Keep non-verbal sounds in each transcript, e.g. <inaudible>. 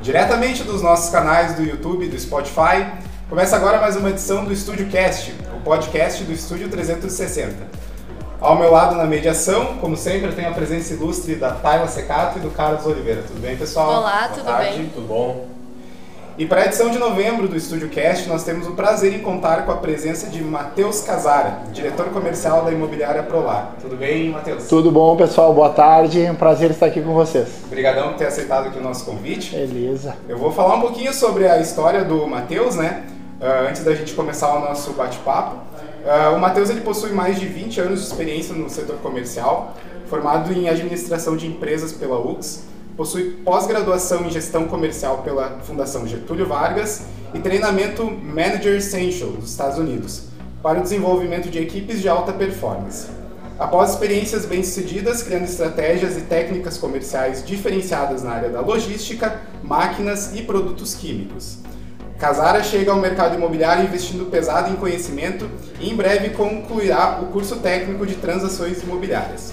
Diretamente dos nossos canais do YouTube e do Spotify, começa agora mais uma edição do Estúdio Cast, o podcast do Estúdio 360. Ao meu lado na mediação, como sempre, eu tenho a presença ilustre da Tayla Secato e do Carlos Oliveira. Tudo bem, pessoal? Olá, Boa tudo tarde. bem? Tudo bom? E para a edição de novembro do Estúdio Cast, nós temos o prazer em contar com a presença de Matheus Casara, diretor comercial da imobiliária Prolar. Tudo bem, Matheus? Tudo bom, pessoal? Boa tarde. É um prazer estar aqui com vocês. Obrigadão por ter aceitado aqui o nosso convite. Beleza. Eu vou falar um pouquinho sobre a história do Matheus, né? Uh, antes da gente começar o nosso bate-papo. Uh, o Matheus ele possui mais de 20 anos de experiência no setor comercial, formado em administração de empresas pela UX, possui pós-graduação em gestão comercial pela Fundação Getúlio Vargas e treinamento Manager Essential dos Estados Unidos para o desenvolvimento de equipes de alta performance. Após experiências bem-sucedidas criando estratégias e técnicas comerciais diferenciadas na área da logística, máquinas e produtos químicos. Casara chega ao mercado imobiliário investindo pesado em conhecimento e em breve concluirá o curso técnico de transações imobiliárias.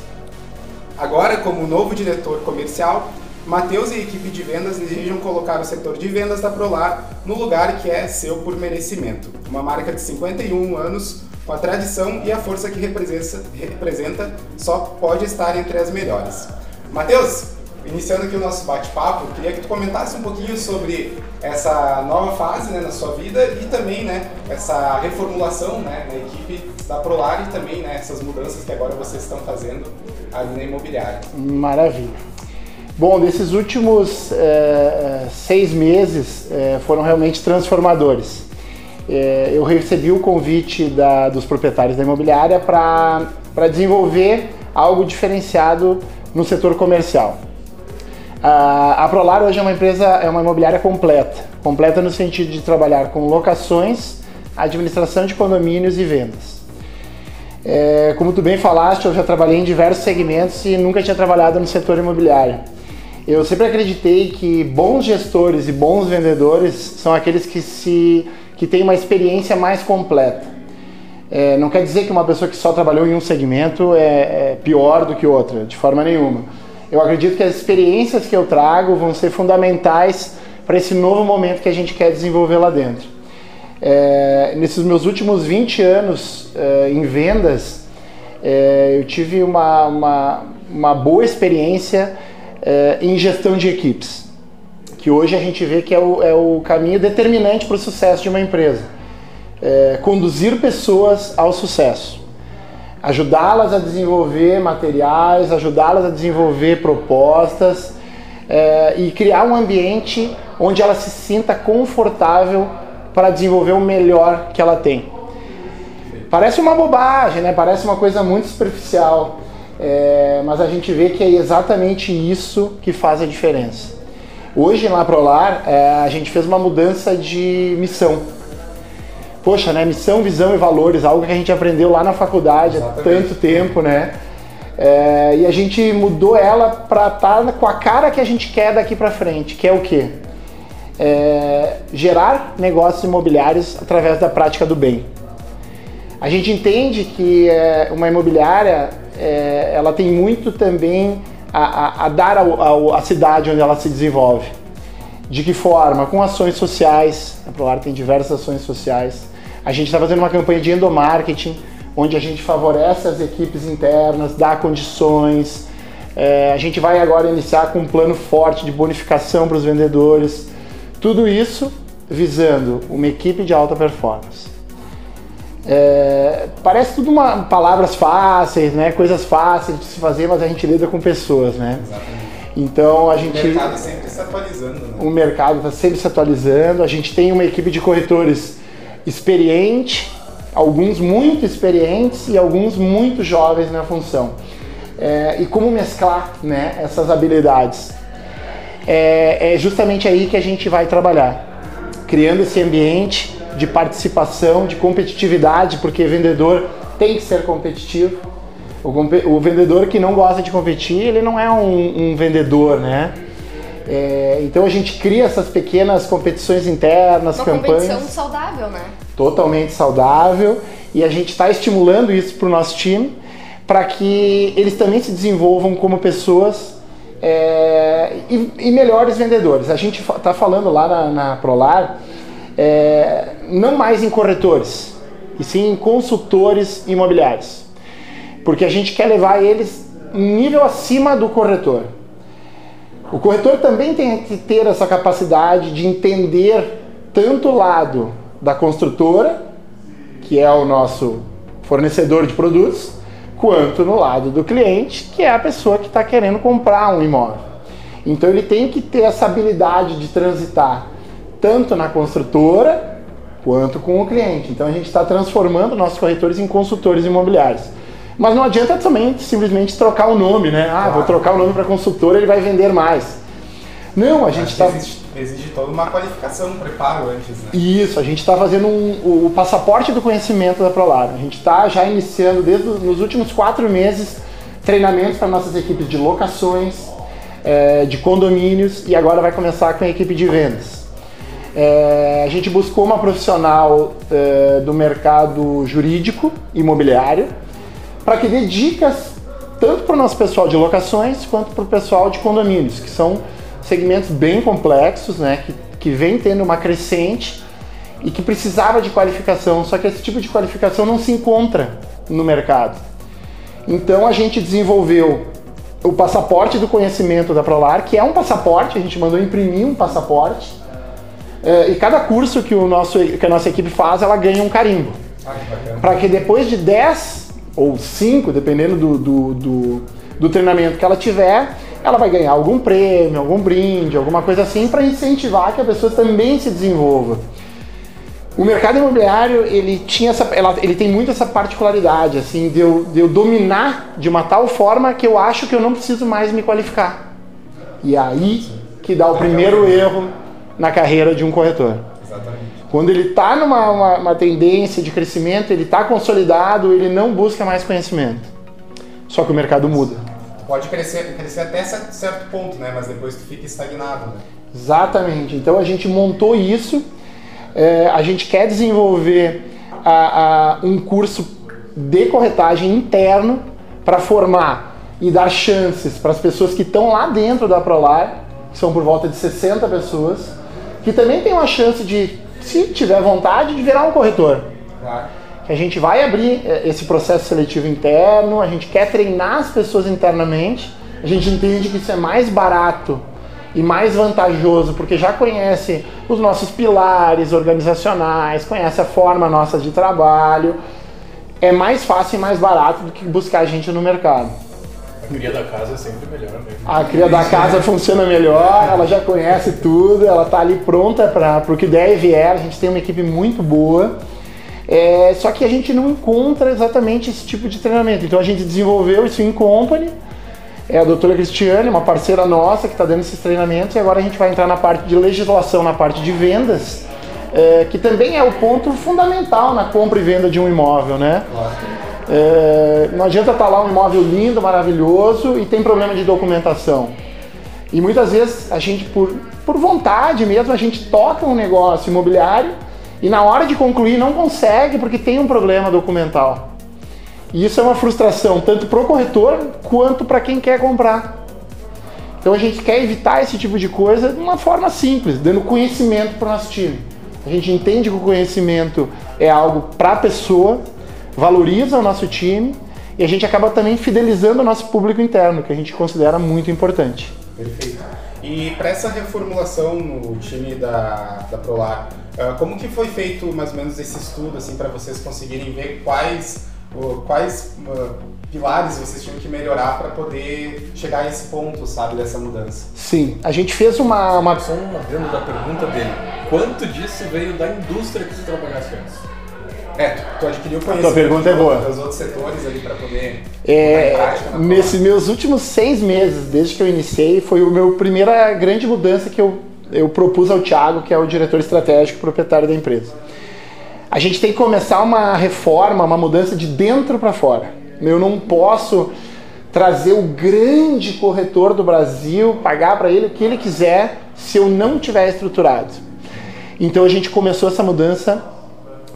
Agora, como novo diretor comercial, Matheus e a equipe de vendas desejam colocar o setor de vendas da Prolar no lugar que é seu por merecimento. Uma marca de 51 anos, com a tradição e a força que representa, só pode estar entre as melhores. Matheus, iniciando aqui o nosso bate-papo, queria que tu comentasse um pouquinho sobre essa nova fase né, na sua vida e também né, essa reformulação né, na equipe da Prolar e também né, essas mudanças que agora vocês estão fazendo ali na imobiliária. Maravilha. Bom, desses últimos é, seis meses é, foram realmente transformadores. É, eu recebi o convite da, dos proprietários da imobiliária para desenvolver algo diferenciado no setor comercial. A, a Prolar hoje é uma empresa, é uma imobiliária completa. Completa no sentido de trabalhar com locações, administração de condomínios e vendas. É, como tu bem falaste, eu já trabalhei em diversos segmentos e nunca tinha trabalhado no setor imobiliário. Eu sempre acreditei que bons gestores e bons vendedores são aqueles que se que têm uma experiência mais completa. É, não quer dizer que uma pessoa que só trabalhou em um segmento é, é pior do que outra, de forma nenhuma. Eu acredito que as experiências que eu trago vão ser fundamentais para esse novo momento que a gente quer desenvolver lá dentro. É, nesses meus últimos 20 anos é, em vendas, é, eu tive uma, uma, uma boa experiência é, em gestão de equipes, que hoje a gente vê que é o, é o caminho determinante para o sucesso de uma empresa. É, conduzir pessoas ao sucesso, ajudá-las a desenvolver materiais, ajudá-las a desenvolver propostas é, e criar um ambiente onde ela se sinta confortável para desenvolver o melhor que ela tem. Parece uma bobagem, né? Parece uma coisa muito superficial, é, mas a gente vê que é exatamente isso que faz a diferença. Hoje na Prolar é, a gente fez uma mudança de missão. Poxa, né? Missão, visão e valores, algo que a gente aprendeu lá na faculdade exatamente. há tanto tempo, né? É, e a gente mudou ela para estar tá com a cara que a gente quer daqui para frente, que é o quê? É, gerar negócios imobiliários através da prática do bem. A gente entende que é, uma imobiliária é, ela tem muito também a, a, a dar à cidade onde ela se desenvolve. De que forma? Com ações sociais. A Prolar tem diversas ações sociais. A gente está fazendo uma campanha de endomarketing, onde a gente favorece as equipes internas, dá condições. É, a gente vai agora iniciar com um plano forte de bonificação para os vendedores. Tudo isso visando uma equipe de alta performance. É, parece tudo uma, palavras fáceis, né? Coisas fáceis de se fazer, mas a gente lida com pessoas, né? Exatamente. Então a gente. O mercado sempre se atualizando, né? O mercado está sempre se atualizando. A gente tem uma equipe de corretores experiente, alguns muito experientes e alguns muito jovens na função. É, e como mesclar né, essas habilidades? É, é justamente aí que a gente vai trabalhar, criando esse ambiente de participação, de competitividade, porque vendedor tem que ser competitivo. O, o vendedor que não gosta de competir, ele não é um, um vendedor, né? É, então a gente cria essas pequenas competições internas, Uma campanhas. competição saudável, né? Totalmente saudável. E a gente está estimulando isso para o nosso time, para que eles também se desenvolvam como pessoas é, e, e, melhores vendedores. A gente está falando lá na, na Prolar, é, não mais em corretores, e sim em consultores imobiliários. Porque a gente quer levar eles um nível acima do corretor. O corretor também tem que ter essa capacidade de entender tanto o lado da construtora, que é o nosso fornecedor de produtos, quanto no lado do cliente, que é a pessoa que está querendo comprar um imóvel. Então ele tem que ter essa habilidade de transitar tanto na construtora quanto com o cliente. Então a gente está transformando nossos corretores em consultores imobiliários. Mas não adianta também simplesmente trocar o nome, né? Ah, vou trocar o nome para consultora, ele vai vender mais. Não, a gente está. Exige, exige toda uma qualificação, um preparo antes, né? Isso, a gente está fazendo um, o passaporte do conhecimento da Prolar. A gente está já iniciando, desde nos últimos quatro meses, treinamentos para nossas equipes de locações, é, de condomínios e agora vai começar com a equipe de vendas. É, a gente buscou uma profissional é, do mercado jurídico imobiliário para que dê dicas tanto para o nosso pessoal de locações quanto para o pessoal de condomínios, que são segmentos bem complexos, né, que, que vem tendo uma crescente e que precisava de qualificação, só que esse tipo de qualificação não se encontra no mercado. Então a gente desenvolveu o passaporte do conhecimento da Prolar, que é um passaporte, a gente mandou imprimir um passaporte, eh, e cada curso que, o nosso, que a nossa equipe faz, ela ganha um carimbo. Ah, Para que depois de 10 ou 5, dependendo do, do, do, do treinamento que ela tiver, ela vai ganhar algum prêmio, algum brinde, alguma coisa assim para incentivar que a pessoa também se desenvolva. O mercado imobiliário ele tinha essa, ela, ele tem muito essa particularidade assim de eu, de eu dominar de uma tal forma que eu acho que eu não preciso mais me qualificar. E é aí que dá o primeiro erro na carreira de um corretor. Exatamente. Quando ele está numa uma, uma tendência de crescimento, ele está consolidado, ele não busca mais conhecimento. Só que o mercado muda pode crescer, crescer até certo ponto, né? Mas depois tu fica estagnado, né? Exatamente. Então a gente montou isso. É, a gente quer desenvolver a, a, um curso de corretagem interno para formar e dar chances para as pessoas que estão lá dentro da Prolar, que são por volta de 60 pessoas, que também tem uma chance de, se tiver vontade, de virar um corretor. Claro que a gente vai abrir eh, esse processo seletivo interno, a gente quer treinar as pessoas internamente, a gente entende que isso é mais barato e mais vantajoso porque já conhece os nossos pilares organizacionais, conhece a forma nossa de trabalho. É mais fácil e mais barato do que buscar gente no mercado. A cria da casa é sempre melhor mesmo. Né? A cria da casa funciona melhor, ela já conhece tudo, ela está ali pronta para o que der e vier. A gente tem uma equipe muito boa. É, só que a gente não encontra exatamente esse tipo de treinamento. Então a gente desenvolveu isso em company. É a doutora Cristiane, uma parceira nossa que está dando esses treinamentos, e agora a gente vai entrar na parte de legislação, na parte de vendas, é, que também é o ponto fundamental na compra e venda de um imóvel, né? É, não adianta estar tá lá um imóvel lindo, maravilhoso e tem problema de documentação. E muitas vezes a gente, por, por vontade mesmo, a gente toca um negócio imobiliário e na hora de concluir não consegue porque tem um problema documental. E isso é uma frustração tanto para o corretor quanto para quem quer comprar. Então a gente quer evitar esse tipo de coisa de uma forma simples, dando conhecimento para o nosso time. A gente entende que o conhecimento é algo para a pessoa, valoriza o nosso time e a gente acaba também fidelizando o nosso público interno, que a gente considera muito importante. Perfeito. E para essa reformulação no time da, da Prolar, uh, como que foi feito mais ou menos esse estudo assim para vocês conseguirem ver quais quais uh, pilares vocês tinham que melhorar para poder chegar a esse ponto, sabe, dessa mudança? Sim, a gente fez uma, uma... só uma dentro da pergunta dele. Quanto disso veio da indústria que você trabalhasse antes? É, tu adquiriu conhecimento a tua pergunta é boa. dos outros setores ali para poder é, prática, Nesses meus últimos seis meses, desde que eu iniciei, foi a minha primeira grande mudança que eu, eu propus ao Thiago, que é o diretor estratégico proprietário da empresa. A gente tem que começar uma reforma, uma mudança de dentro para fora. Eu não posso trazer o grande corretor do Brasil, pagar para ele o que ele quiser, se eu não tiver estruturado. Então a gente começou essa mudança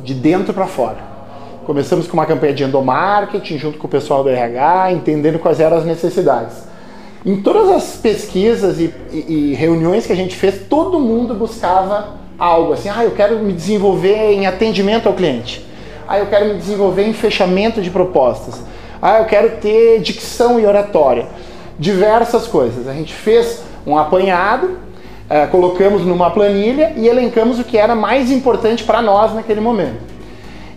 de dentro para fora. Começamos com uma campanha de endomarketing junto com o pessoal do RH, entendendo quais eram as necessidades. Em todas as pesquisas e, e, e reuniões que a gente fez, todo mundo buscava algo assim, ah, eu quero me desenvolver em atendimento ao cliente. Ah, eu quero me desenvolver em fechamento de propostas. Ah, eu quero ter dicção e oratória. Diversas coisas. A gente fez um apanhado, eh, colocamos numa planilha e elencamos o que era mais importante para nós naquele momento.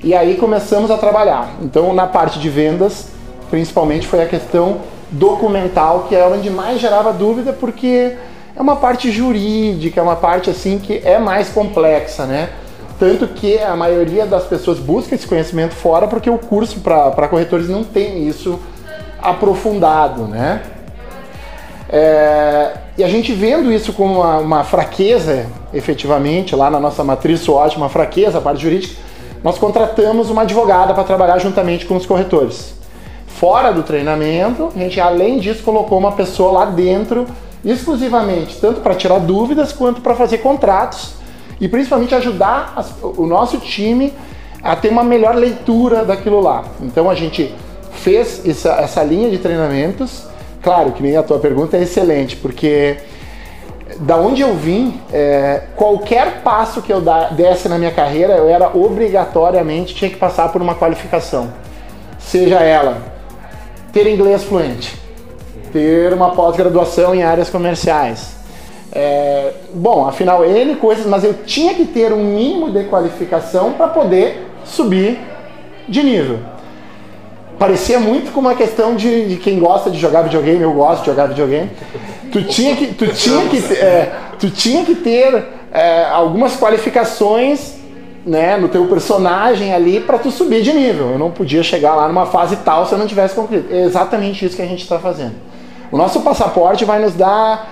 E aí começamos a trabalhar. Então, na parte de vendas, principalmente foi a questão documental, que é onde mais gerava dúvida, porque é uma parte jurídica, é uma parte assim que é mais complexa, né? Tanto que a maioria das pessoas busca esse conhecimento fora porque o curso para corretores não tem isso aprofundado, né? É, e a gente vendo isso como uma, uma, fraqueza, efetivamente, lá na nossa matriz SWOT, uma fraqueza, a parte jurídica, nós contratamos uma advogada para trabalhar juntamente com os corretores. Fora do treinamento, a gente, além disso, colocou uma pessoa lá dentro, exclusivamente, tanto para tirar dúvidas quanto para fazer contratos e principalmente ajudar as, o nosso time a ter uma melhor leitura daquilo lá. Então a gente fez essa, essa linha de treinamentos. Claro que nem a tua pergunta é excelente, porque da onde eu vim, é, qualquer passo que eu desse na minha carreira, eu era obrigatoriamente tinha que passar por uma qualificação. Seja ela ter inglês fluente, ter uma pós-graduação em áreas comerciais, é, bom, afinal, N coisas, mas eu tinha que ter um mínimo de qualificação para poder subir de nível. Parecia muito com uma questão de, de, quem gosta de jogar videogame, eu gosto de jogar videogame. Tu tinha que, tu tinha que, é, tu tinha que ter é, algumas qualificações né, no teu personagem ali para tu subir de nível. Eu não podia chegar lá numa fase tal se eu não tivesse concluído. É exatamente isso que a gente está fazendo. O nosso passaporte vai nos dar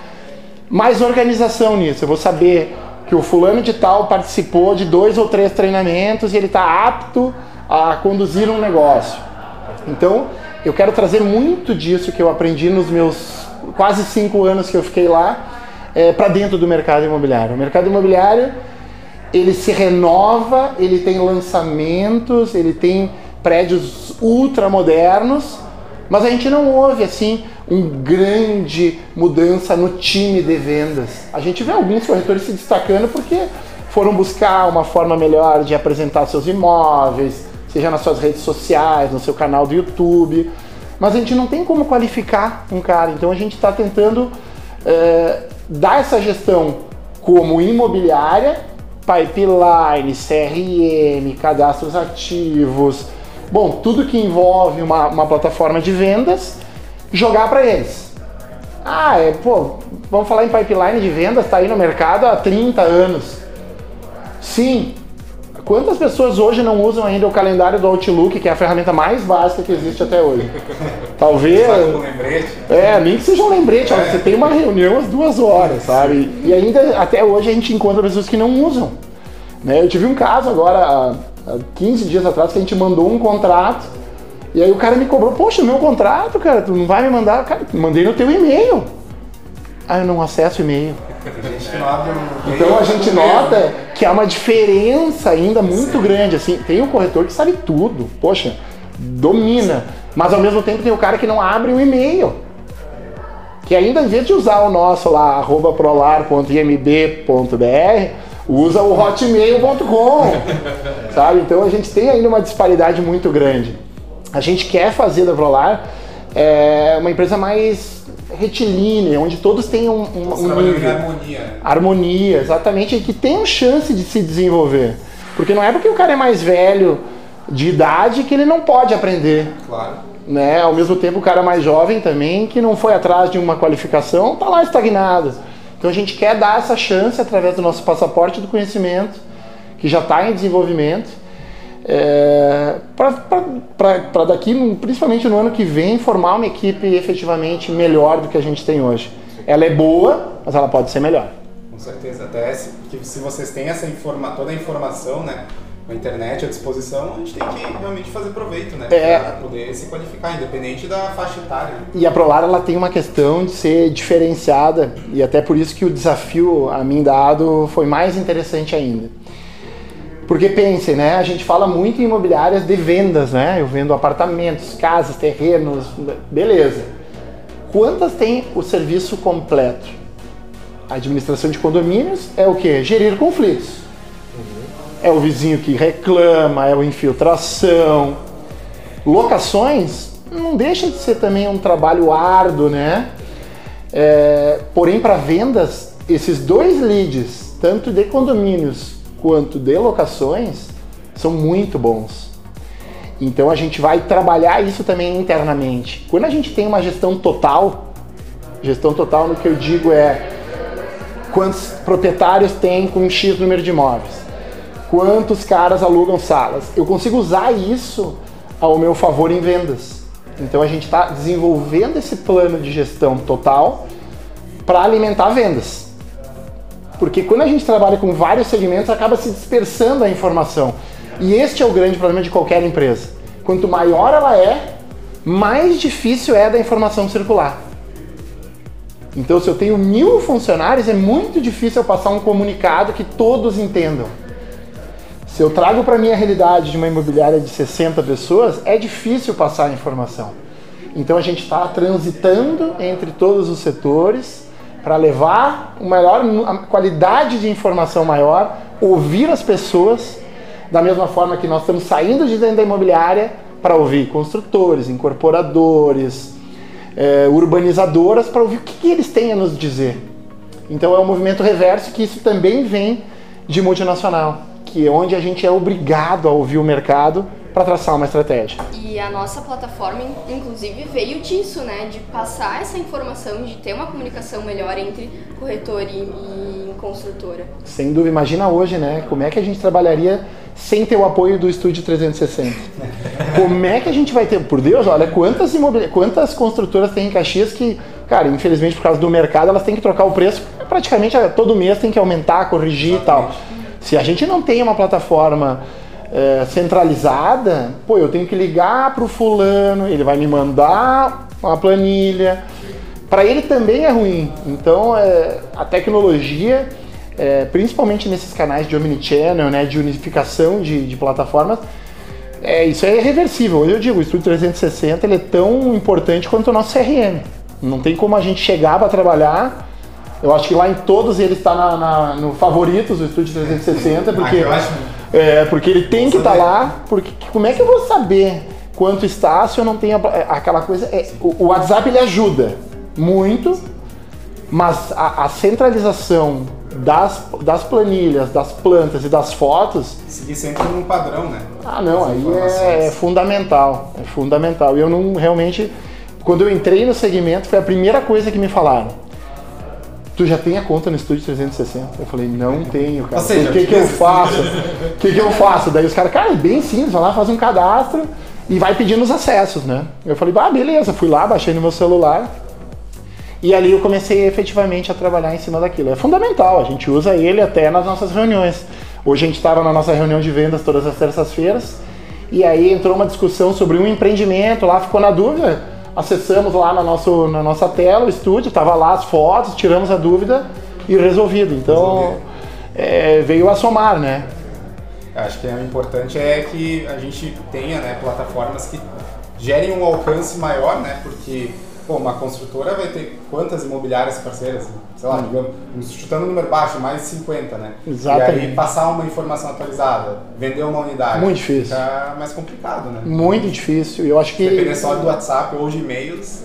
mais organização nisso. Eu vou saber que o fulano de tal participou de dois ou três treinamentos e ele está apto a conduzir um negócio. Então, eu quero trazer muito disso que eu aprendi nos meus quase cinco anos que eu fiquei lá é, para dentro do mercado imobiliário. O mercado imobiliário ele se renova, ele tem lançamentos, ele tem prédios ultra modernos, mas a gente não ouve assim um grande mudança no time de vendas. A gente vê alguns corretores se destacando porque foram buscar uma forma melhor de apresentar seus imóveis, seja nas suas redes sociais, no seu canal do YouTube. Mas a gente não tem como qualificar um cara, então a gente está tentando é, dar essa gestão como imobiliária, pipeline, CRM, cadastros ativos, bom, tudo que envolve uma, uma plataforma de vendas jogar para eles. Ah, é, pô, vamos falar em pipeline de vendas, está aí no mercado há 30 anos. Sim. Quantas pessoas hoje não usam ainda o calendário do Outlook, que é a ferramenta mais básica que existe até hoje? <laughs> Talvez. Um lembrete. É, nem que seja um lembrete. É. Você tem uma reunião às duas horas, sabe? E ainda até hoje a gente encontra pessoas que não usam. Né? Eu tive um caso agora, há 15 dias atrás, que a gente mandou um contrato e aí o cara me cobrou, poxa, meu contrato, cara, tu não vai me mandar? Cara, mandei no teu e-mail. Ah, eu não acesso e-mail. Então a gente nota que há uma diferença ainda muito Sim. grande. Assim, tem um corretor que sabe tudo, poxa, domina. Mas ao mesmo tempo tem o cara que não abre o e-mail. Que ainda em vez de usar o nosso lá, arroba prolar.imb.br, usa o hotmail.com. <laughs> sabe? Então a gente tem ainda uma disparidade muito grande a gente quer fazer da Vrolar é, uma empresa mais retilínea, onde todos tenham um, um nível. harmonia. Harmonia, exatamente, e que tenham chance de se desenvolver. Porque não é porque o cara é mais velho de idade que ele não pode aprender. Claro. Né? Ao mesmo tempo, o cara mais jovem também, que não foi atrás de uma qualificação, está lá estagnado. Então a gente quer dar essa chance através do nosso passaporte do conhecimento, que já está em desenvolvimento, é, para daqui, principalmente no ano que vem, formar uma equipe efetivamente melhor do que a gente tem hoje. Ela é boa, mas ela pode ser melhor. Com certeza, até se, se vocês têm essa informa, toda a informação, né, a internet à disposição, a gente tem que realmente fazer proveito, né, é, para poder se qualificar, independente da faixa etária. E a Prolar ela tem uma questão de ser diferenciada e até por isso que o desafio a mim dado foi mais interessante ainda porque pensem, né? A gente fala muito em imobiliárias de vendas, né? Eu vendo apartamentos, casas, terrenos, beleza. quantas têm o serviço completo? A administração de condomínios é o que? Gerir conflitos. É o vizinho que reclama, é o infiltração. Locações não deixa de ser também um trabalho árduo, né? É, porém, para vendas, esses dois leads, tanto de condomínios quanto de locações, são muito bons. Então a gente vai trabalhar isso também internamente. Quando a gente tem uma gestão total, gestão total no que eu digo é quantos proprietários tem com X número de imóveis, quantos caras alugam salas. Eu consigo usar isso ao meu favor em vendas. Então a gente está desenvolvendo esse plano de gestão total para alimentar vendas. Porque quando a gente trabalha com vários segmentos, acaba se dispersando a informação. E este é o grande problema de qualquer empresa. Quanto maior ela é, mais difícil é da informação circular. Então, se eu tenho mil funcionários, é muito difícil eu passar um comunicado que todos entendam. Se eu trago para mim a realidade de uma imobiliária de 60 pessoas, é difícil passar a informação. Então, a gente está transitando entre todos os setores para levar uma melhor a qualidade de informação maior, ouvir as pessoas da mesma forma que nós estamos saindo de dentro da imobiliária para ouvir construtores, incorporadores, é, urbanizadoras, para ouvir o que, que eles têm a nos dizer. Então é um movimento reverso que isso também vem de multinacional, que é onde a gente é obrigado a ouvir o mercado para traçar uma estratégia. E a nossa plataforma, inclusive, veio disso, né? De passar essa informação, de ter uma comunicação melhor entre corretor e, e construtora. Sem dúvida. Imagina hoje, né? Como é que a gente trabalharia sem ter o apoio do Estúdio 360? Como é que a gente vai ter? Por Deus, olha quantas, imobili... quantas construtoras tem em Caxias que, cara, infelizmente por causa do mercado, elas têm que trocar o preço praticamente todo mês, tem que aumentar, corrigir Exatamente. e tal. Se a gente não tem uma plataforma é, centralizada, pô, eu tenho que ligar para o fulano, ele vai me mandar uma planilha. Para ele também é ruim. Então, é, a tecnologia, é, principalmente nesses canais de omnichannel, né, de unificação de, de plataformas, é, isso é irreversível. Eu digo, o Estúdio 360 ele é tão importante quanto o nosso CRM. Não tem como a gente chegar para trabalhar. Eu acho que lá em todos ele está no favoritos do Estúdio 360, porque ah, é, porque ele tem que estar tá lá, porque como é que eu vou saber quanto está se eu não tenho a, aquela coisa? É, o, o, WhatsApp ele ajuda muito, mas a, a, centralização das, das planilhas, das plantas e das fotos. Seguir sempre num padrão, né? Ah, não, As aí é, é fundamental. É fundamental. E eu não realmente. Quando eu entrei no segmento, foi a primeira coisa que me falaram tu já tem a conta no Estúdio 360? Eu falei, não tenho, cara. O que, que eu <laughs> faço? O que, que eu faço? Daí os caras, cara, é bem simples, vai lá, faz um cadastro e vai pedindo os acessos, né? Eu falei, ah, beleza, fui lá, baixei no meu celular. E ali eu comecei efetivamente a trabalhar em cima daquilo. É fundamental, a gente usa ele até nas nossas reuniões. Hoje a gente estava na nossa reunião de vendas todas as terças-feiras e aí entrou uma discussão sobre um empreendimento lá, ficou na dúvida acessamos lá na, nosso, na nossa tela o estúdio, tava lá as fotos, tiramos a dúvida e resolvido. Então é, veio a somar, né? Acho que o importante é que a gente tenha né, plataformas que gerem um alcance maior, né? Porque pô, uma construtora vai ter quantas imobiliárias parceiras? Sei lá, hum. digamos, chutando um número baixo, mais de 50, né? Exatamente. E aí passar uma informação atualizada, vender uma unidade. Muito difícil. Fica mais complicado, né? Muito difícil. Eu acho que. Depender só do WhatsApp ou de e-mails.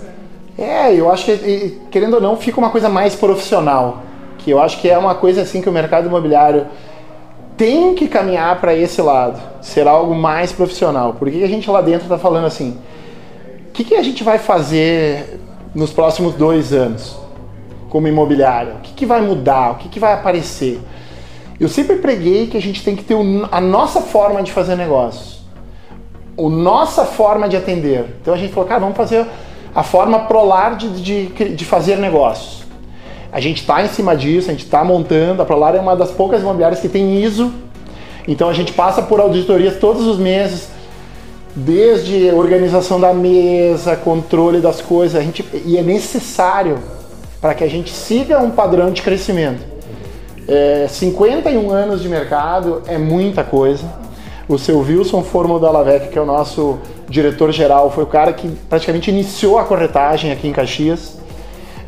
É, eu acho que, querendo ou não, fica uma coisa mais profissional. Que eu acho que é uma coisa assim que o mercado imobiliário tem que caminhar para esse lado. Ser algo mais profissional. Por que a gente lá dentro está falando assim? Que, que a gente vai fazer nos próximos dois anos como imobiliária? O que, que vai mudar? O que, que vai aparecer? Eu sempre preguei que a gente tem que ter a nossa forma de fazer negócios, a nossa forma de atender. Então a gente falou, cara, vamos fazer a forma Prolar de, de, de fazer negócios. A gente está em cima disso, a gente está montando. A Prolar é uma das poucas imobiliárias que tem ISO. Então a gente passa por auditorias todos os meses, desde organização da mesa, controle das coisas, a gente, e é necessário para que a gente siga um padrão de crescimento. É, 51 anos de mercado é muita coisa. O seu Wilson Formo da Lavec, que é o nosso diretor-geral, foi o cara que praticamente iniciou a corretagem aqui em Caxias.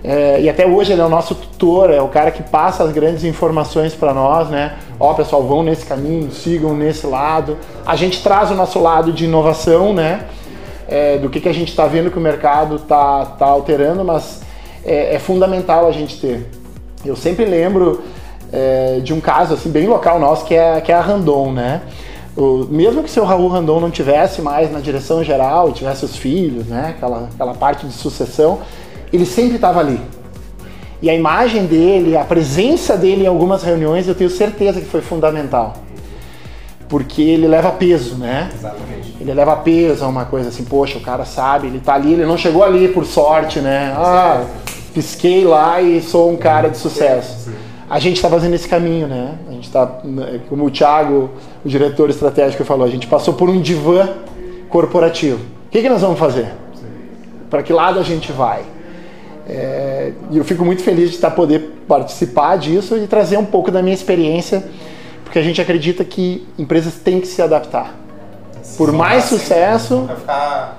É, e até hoje ele é o nosso tutor, é o cara que passa as grandes informações para nós, né? Ó, pessoal, vão nesse caminho, sigam nesse lado. A gente traz o nosso lado de inovação, né? É, do que, que a gente está vendo que o mercado está tá alterando, mas é, é, fundamental a gente ter. Eu sempre lembro é, de um caso assim bem local nosso que é, que é a Randon, né? O, mesmo que o seu Raul Randon não tivesse mais na direção geral, tivesse os filhos, né? Aquela, aquela parte de sucessão, ele sempre estava ali. E a imagem dele, a presença dele em algumas reuniões, eu tenho certeza que foi fundamental. Porque ele leva peso, né? Exatamente. Ele leva peso a uma coisa assim, poxa, o cara sabe, ele tá ali, ele não chegou ali por sorte, né? Ah, pisquei lá e sou um cara de sucesso a gente está fazendo esse caminho, né? A gente está, como o Thiago, o diretor estratégico, falou, a gente passou por um divã corporativo. O que, que nós vamos fazer? Para que lado a gente vai? É, e eu fico muito feliz de estar poder participar disso e trazer um pouco da minha experiência, porque a gente acredita que empresas têm que se adaptar. Por mais sucesso, Vai ficar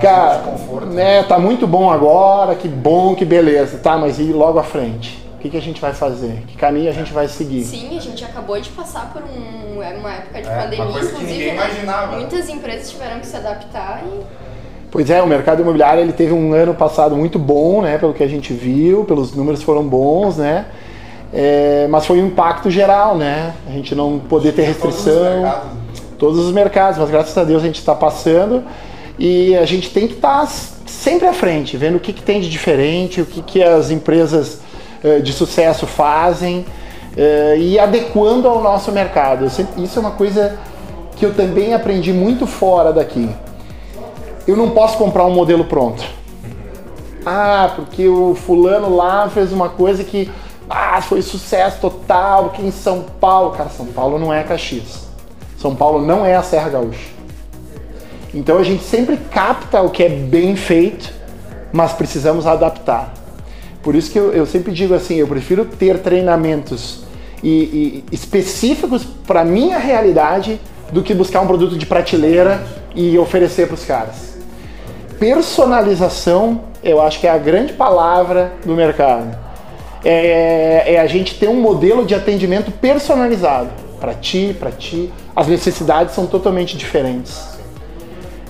cara, conforto. né, tá muito bom agora, que bom, que beleza, tá, mas e logo à frente? O que, que a gente vai fazer? Que caminho a gente vai seguir? Sim, a gente acabou de passar por um, uma época de É, uma pandemia, inclusive. ninguém né? imaginava. Muitas empresas tiveram que se adaptar e Pois é, o mercado imobiliário ele teve um ano passado muito bom, né, pelo que a gente viu, pelos números foram bons, né, é, mas foi um impacto geral, né, a gente não poder ter Todos os restrição, mercados. todos os mercados, mas graças a Deus a gente está passando e a gente tem que estar sempre à frente, vendo o que, que tem de diferente, o que, que as empresas eh, de sucesso fazem eh, e adequando ao nosso mercado. Sempre- isso é uma coisa que eu também aprendi muito fora daqui. Eu não posso comprar um modelo pronto. Ah, porque o fulano lá fez uma coisa que ah, foi sucesso total aqui em São Paulo. Cara, São Paulo não é Caxias. São Paulo não é a Serra Gaúcha. Então a gente sempre capta o que é bem feito, mas precisamos adaptar. Por isso que eu, eu sempre digo assim, eu prefiro ter treinamentos e, e específicos para minha realidade do que buscar um produto de prateleira e oferecer para os caras. Personalização, eu acho que é a grande palavra do mercado. É, é a gente ter um modelo de atendimento personalizado para ti, para ti. As necessidades são totalmente diferentes.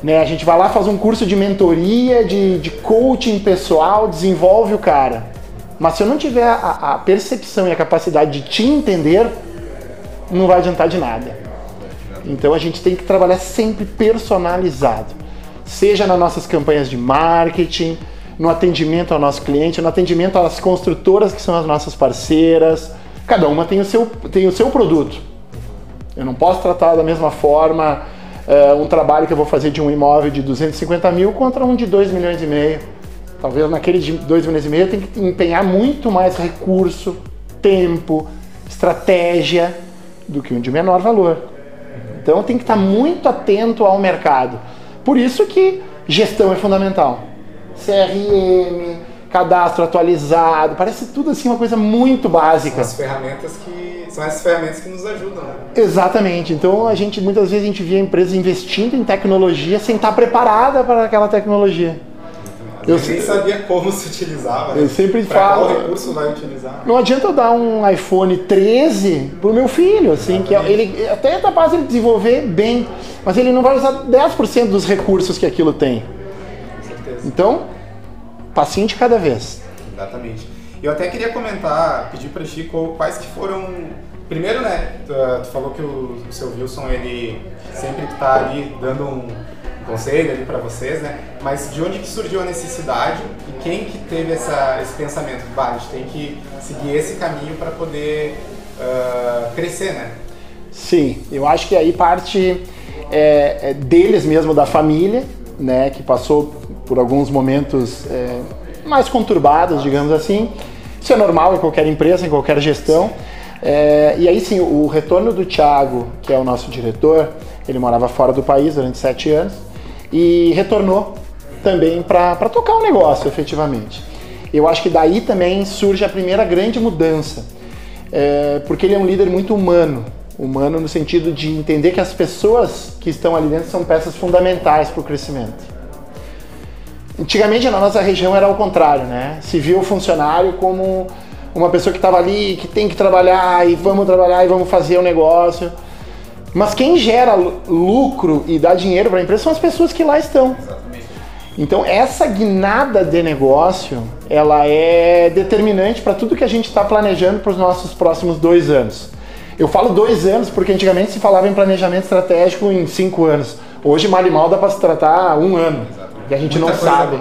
Né? A gente vai lá, faz um curso de mentoria, de, de coaching pessoal, desenvolve o cara. Mas se eu não tiver a, a percepção e a capacidade de te entender, não vai adiantar de nada. Então a gente tem que trabalhar sempre personalizado. Seja nas nossas campanhas de marketing, no atendimento ao nosso cliente, no atendimento às construtoras que são as nossas parceiras. Cada uma tem o seu, tem o seu produto. Eu não posso tratar da mesma forma eh, um trabalho que eu vou fazer de um imóvel de 250 mil contra um de 2 milhões e meio. Talvez naquele de 2 milhões e meio eu tenha que empenhar muito mais recurso, tempo, estratégia do que um de menor valor. Então tem que estar muito atento ao mercado. Por isso que gestão é fundamental. CRM, cadastro atualizado, parece tudo assim uma coisa muito básica. As ferramentas que. São essas ferramentas que nos ajudam, né? Exatamente. Então a gente muitas vezes a gente via empresas investindo em tecnologia sem estar preparada para aquela tecnologia. Eu nem sabia como se utilizava. né? Eu sempre pra falo- Qual recurso vai utilizar? Não adianta eu dar um iPhone 13 pro meu filho, assim, que ele até é capaz de desenvolver bem, mas ele não vai usar 10% dos recursos que aquilo tem. Com certeza. Então, passinho de cada vez. Exatamente. Eu até queria comentar, pedir para Chico quais que foram. Primeiro, né? Tu, tu falou que o, o seu Wilson ele sempre está ali dando um conselho ali para vocês, né? Mas de onde que surgiu a necessidade e quem que teve essa, esse pensamento? Bah, a gente tem que seguir esse caminho para poder ah, crescer, né? Sim, eu acho que aí parte é, é deles mesmo, da família, né, que passou por alguns momentos é, mais conturbados, digamos assim. Isso é normal em qualquer empresa, em qualquer gestão. É, e aí sim, o retorno do Thiago, que é o nosso diretor, ele morava fora do país durante sete anos e retornou também para tocar o negócio, efetivamente. Eu acho que daí também surge a primeira grande mudança, é, porque ele é um líder muito humano. Humano no sentido de entender que as pessoas que estão ali dentro são peças fundamentais para o crescimento. Antigamente na nossa região era o contrário, né? Se viu o funcionário como uma pessoa que estava ali, que tem que trabalhar e vamos trabalhar e vamos fazer o um negócio. Mas quem gera lucro e dá dinheiro para a empresa são as pessoas que lá estão. Exatamente. Então essa guinada de negócio, ela é determinante para tudo que a gente está planejando para os nossos próximos dois anos. Eu falo dois anos porque antigamente se falava em planejamento estratégico em cinco anos. Hoje, mal e mal, dá para se tratar um ano. Exatamente. Que a gente Muita não sabe.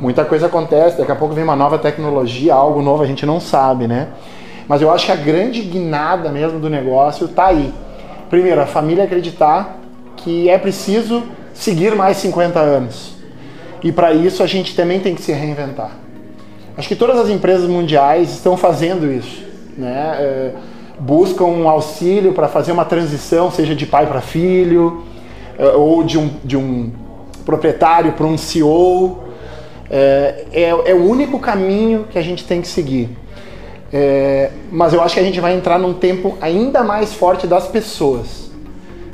Muita coisa acontece. Daqui a pouco vem uma nova tecnologia, algo novo, a gente não sabe, né? Mas eu acho que a grande guinada mesmo do negócio está aí. Primeiro, a família acreditar que é preciso seguir mais 50 anos. E para isso a gente também tem que se reinventar. Acho que todas as empresas mundiais estão fazendo isso. Né? É, buscam um auxílio para fazer uma transição, seja de pai para filho, eh, ou de um, de um proprietário para um CEO. É, é, é, o único caminho que a gente tem que seguir. É, mas eu acho que a gente vai entrar num tempo ainda mais forte das pessoas.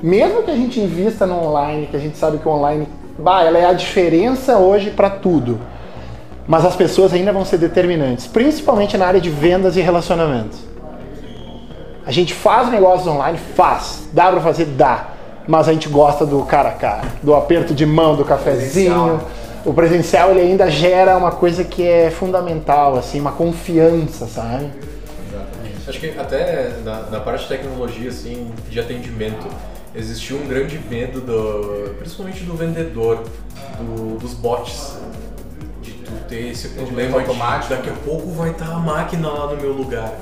Mesmo que a gente invista no online, que a gente sabe que o online, bah, ela é a diferença hoje para tudo. Mas as pessoas ainda vão ser determinantes, principalmente na área de vendas e relacionamentos. A gente faz negócios online? Faz. Dá para fazer? Dá. Mas a gente gosta do cara a cara, do aperto de mão, do cafezinho. Presencial. O presencial ele ainda gera uma coisa que é fundamental, assim, uma confiança, sabe? Exatamente. Acho que até na, na parte de tecnologia, assim, de atendimento, existiu um grande medo, do, principalmente do vendedor, do, dos bots. De tu ter esse problema automático. daqui a pouco vai estar a máquina lá no meu lugar.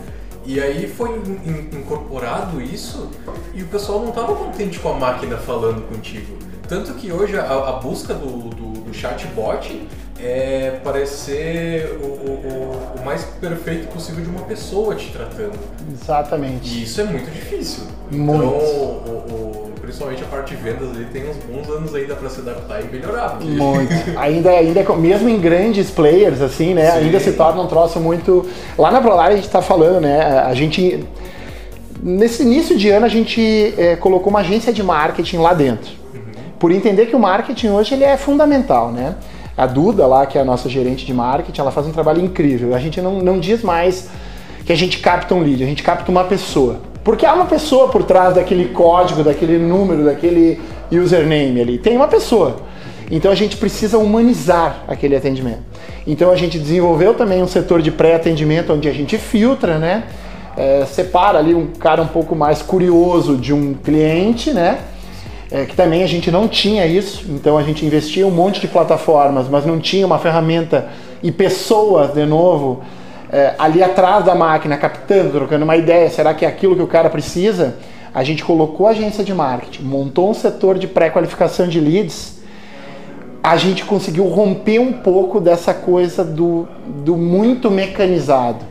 E aí foi in, incorporado isso e o pessoal não estava contente com a máquina falando contigo. Tanto que hoje a, a busca do, do, do, chatbot é parecer o, o, o, mais perfeito possível de uma pessoa te tratando. Exatamente. E isso é muito difícil. Muito. Então, o, principalmente a parte de vendas ele tem uns bons anos ainda para se adaptar e melhorar. Muito. ainda, ainda, mesmo em grandes players, assim, né? Sim. Ainda se torna um troço muito. Lá na Prolar a gente está falando, né? A gente. Nesse início de ano a gente é, colocou uma agência de marketing lá dentro. Por entender que o marketing hoje ele é fundamental, né? A Duda lá, que é a nossa gerente de marketing, ela faz um trabalho incrível. A gente não, não diz mais que a gente capta um lead, a gente capta uma pessoa. Porque há uma pessoa por trás daquele código, daquele número, daquele username ali. Tem uma pessoa. Então a gente precisa humanizar aquele atendimento. Então a gente desenvolveu também um setor de pré-atendimento onde a gente filtra, né? É, separa ali um cara um pouco mais curioso de um cliente, né? É, que também a gente não tinha isso, então a gente investia um monte de plataformas, mas não tinha uma ferramenta e pessoas de novo é, ali atrás da máquina, captando, trocando uma ideia, será que é aquilo que o cara precisa? A gente colocou a agência de marketing, montou um setor de pré-qualificação de leads, a gente conseguiu romper um pouco dessa coisa do, do muito mecanizado.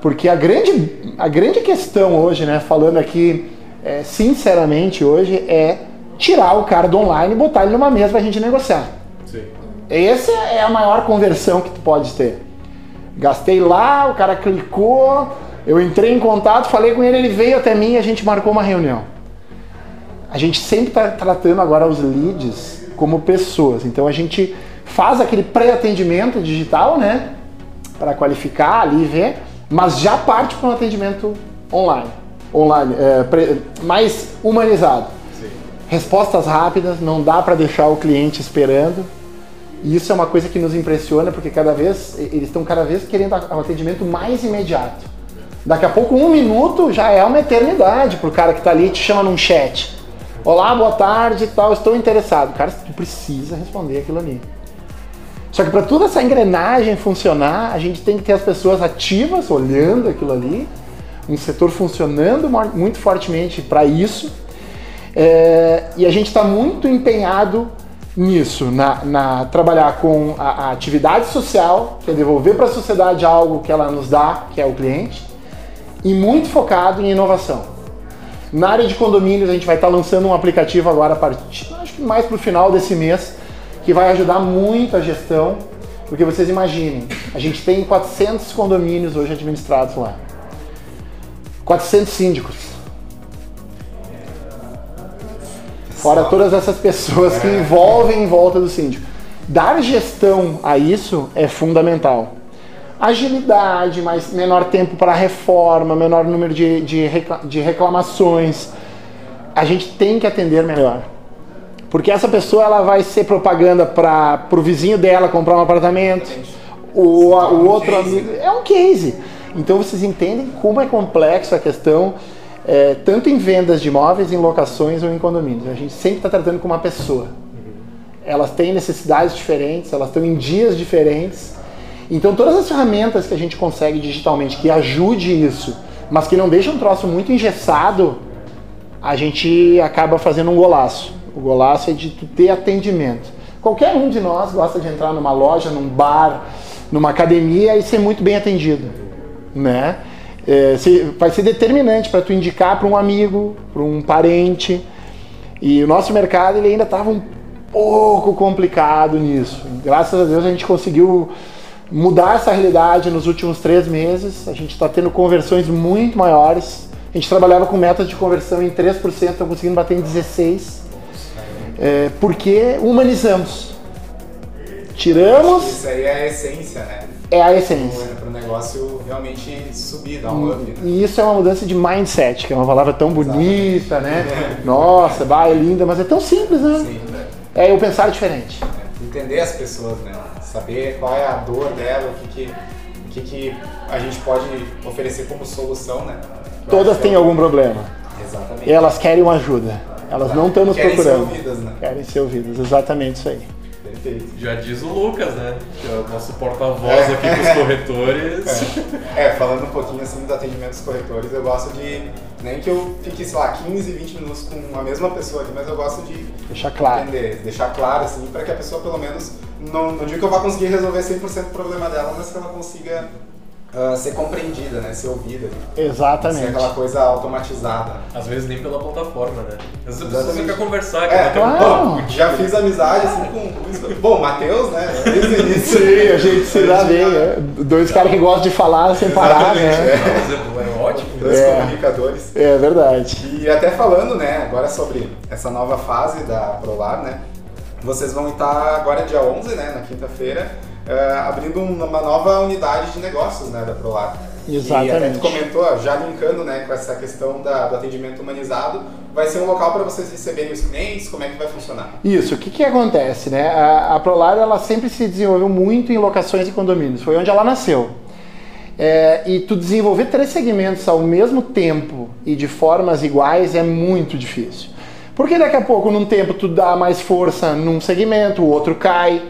Porque a grande, a grande questão hoje, né, falando aqui é, sinceramente hoje, é tirar o cara do online e botar ele numa mesa para a gente negociar. Sim. Essa é a maior conversão que tu pode ter. Gastei lá, o cara clicou, eu entrei em contato, falei com ele, ele veio até mim e a gente marcou uma reunião. A gente sempre está tratando agora os leads como pessoas. Então a gente faz aquele pré-atendimento digital, né? Para qualificar ali e ver, mas já parte para um atendimento online. Online, é, mais humanizado. Sim. Respostas rápidas, não dá para deixar o cliente esperando. E isso é uma coisa que nos impressiona, porque cada vez eles estão cada vez querendo um atendimento mais imediato. Daqui a pouco, um minuto já é uma eternidade para o cara que está ali e te chama num chat. Olá, boa tarde tal, estou interessado. Cara, tu precisa responder aquilo ali. Só que para toda essa engrenagem funcionar, a gente tem que ter as pessoas ativas olhando aquilo ali, um setor funcionando muito fortemente para isso. É, e a gente está muito empenhado nisso, na, na trabalhar com a, a, atividade social, que é devolver para a sociedade algo que ela nos dá, que é o cliente, e muito focado em inovação. Na área de condomínios, a gente vai estar tá lançando um aplicativo agora, a partir, acho que mais para o final desse mês, que vai ajudar muito a gestão, porque vocês imaginem, a gente tem 400 condomínios hoje administrados lá. 400 síndicos. Fora todas essas pessoas que envolvem em volta do síndico. Dar gestão a isso é fundamental. Agilidade, mais, menor tempo para reforma, menor número de, de, recla- de reclamações. A gente tem que atender melhor. Porque essa pessoa ela vai ser propaganda para o vizinho dela comprar um apartamento, o, o um outro amigo. É um case. Então vocês entendem como é complexo a questão, é, tanto em vendas de imóveis, em locações ou em condomínios. A gente sempre está tratando com uma pessoa. Elas têm necessidades diferentes, elas estão em dias diferentes. Então todas as ferramentas que a gente consegue digitalmente que ajude isso, mas que não deixa um troço muito engessado, a gente acaba fazendo um golaço. O golaço é de ter atendimento. Qualquer um de nós gosta de entrar numa loja, num bar, numa academia e ser muito bem atendido, né? É, se- vai ser determinante para tu indicar para um amigo, para um parente. E o nosso mercado ele ainda estava um pouco complicado nisso. Graças a Deus a gente conseguiu mudar essa realidade nos últimos três meses. A gente está tendo conversões muito maiores. A gente trabalhava com metas de conversão em 3%, estamos conseguindo bater em 16%. É, porque humanizamos. Tiramos, Isso aí é a essência, né? é a essência. Negócio realmente subir, dar um up. Né? E isso é uma mudança de mindset, que é uma palavra tão bonita, né? <laughs> Nossa, vai, é linda, mas é tão simples, né? Sim, né? É eu pensar diferente. É, Entender as pessoas, né? Saber qual é a dor dela, o que, que, o que, que a gente pode oferecer como solução, né? Eu Todas têm é- algum problema. Exatamente. E elas querem uma ajuda. Elas não estão nos Querem ser procurando. ouvidas, né? Querem ser ouvidas, exatamente isso aí. Perfeito. Já diz o Lucas, né? Que é o nosso porta-voz aqui pros <laughs> corretores. É, falando um pouquinho assim do atendimento dos corretores, eu gosto de. Nem que eu fique, sei lá, 15, 20 minutos com a mesma pessoa ali, mas eu gosto de Deixar claro. entender, deixar claro, assim, para que a pessoa pelo menos. Não, não digo que eu vá conseguir resolver 100% do problema dela, mas que ela consiga ah, ser compreendida, né? Ser ouvida. Ser Exatamente. aquela coisa automatizada. Às vezes nem pela plataforma, né? Às vezes a pessoa quer conversar, É, um claro. Já fiz amizade assim com. Bom, o Matheus, né? Desde o início. Sim, a gente se dá bem. é. Dois caras que gostam de falar sem parar, né? Exatamente, Mas é, é ótimo. Dois É. comunicadores. É verdade. E até falando, né, agora sobre essa nova fase da Prolar, né, vocês vão estar agora dia 11, né, na quinta-feira, eh, abrindo uma nova unidade de negócios, né, da Prolar. E até Exatamente. tu comentou, já linkando, né, com essa questão da- do atendimento humanizado, vai ser um local para vocês receberem os clientes, como é que vai funcionar? Isso, o que, que acontece, né? A, a Prolar ela sempre se desenvolveu muito em locações e condomínios, foi onde ela nasceu. É, e tu desenvolver três segmentos ao mesmo tempo e de formas iguais é muito difícil. Porque daqui a pouco, num tempo, tu dá mais força num segmento, o outro cai.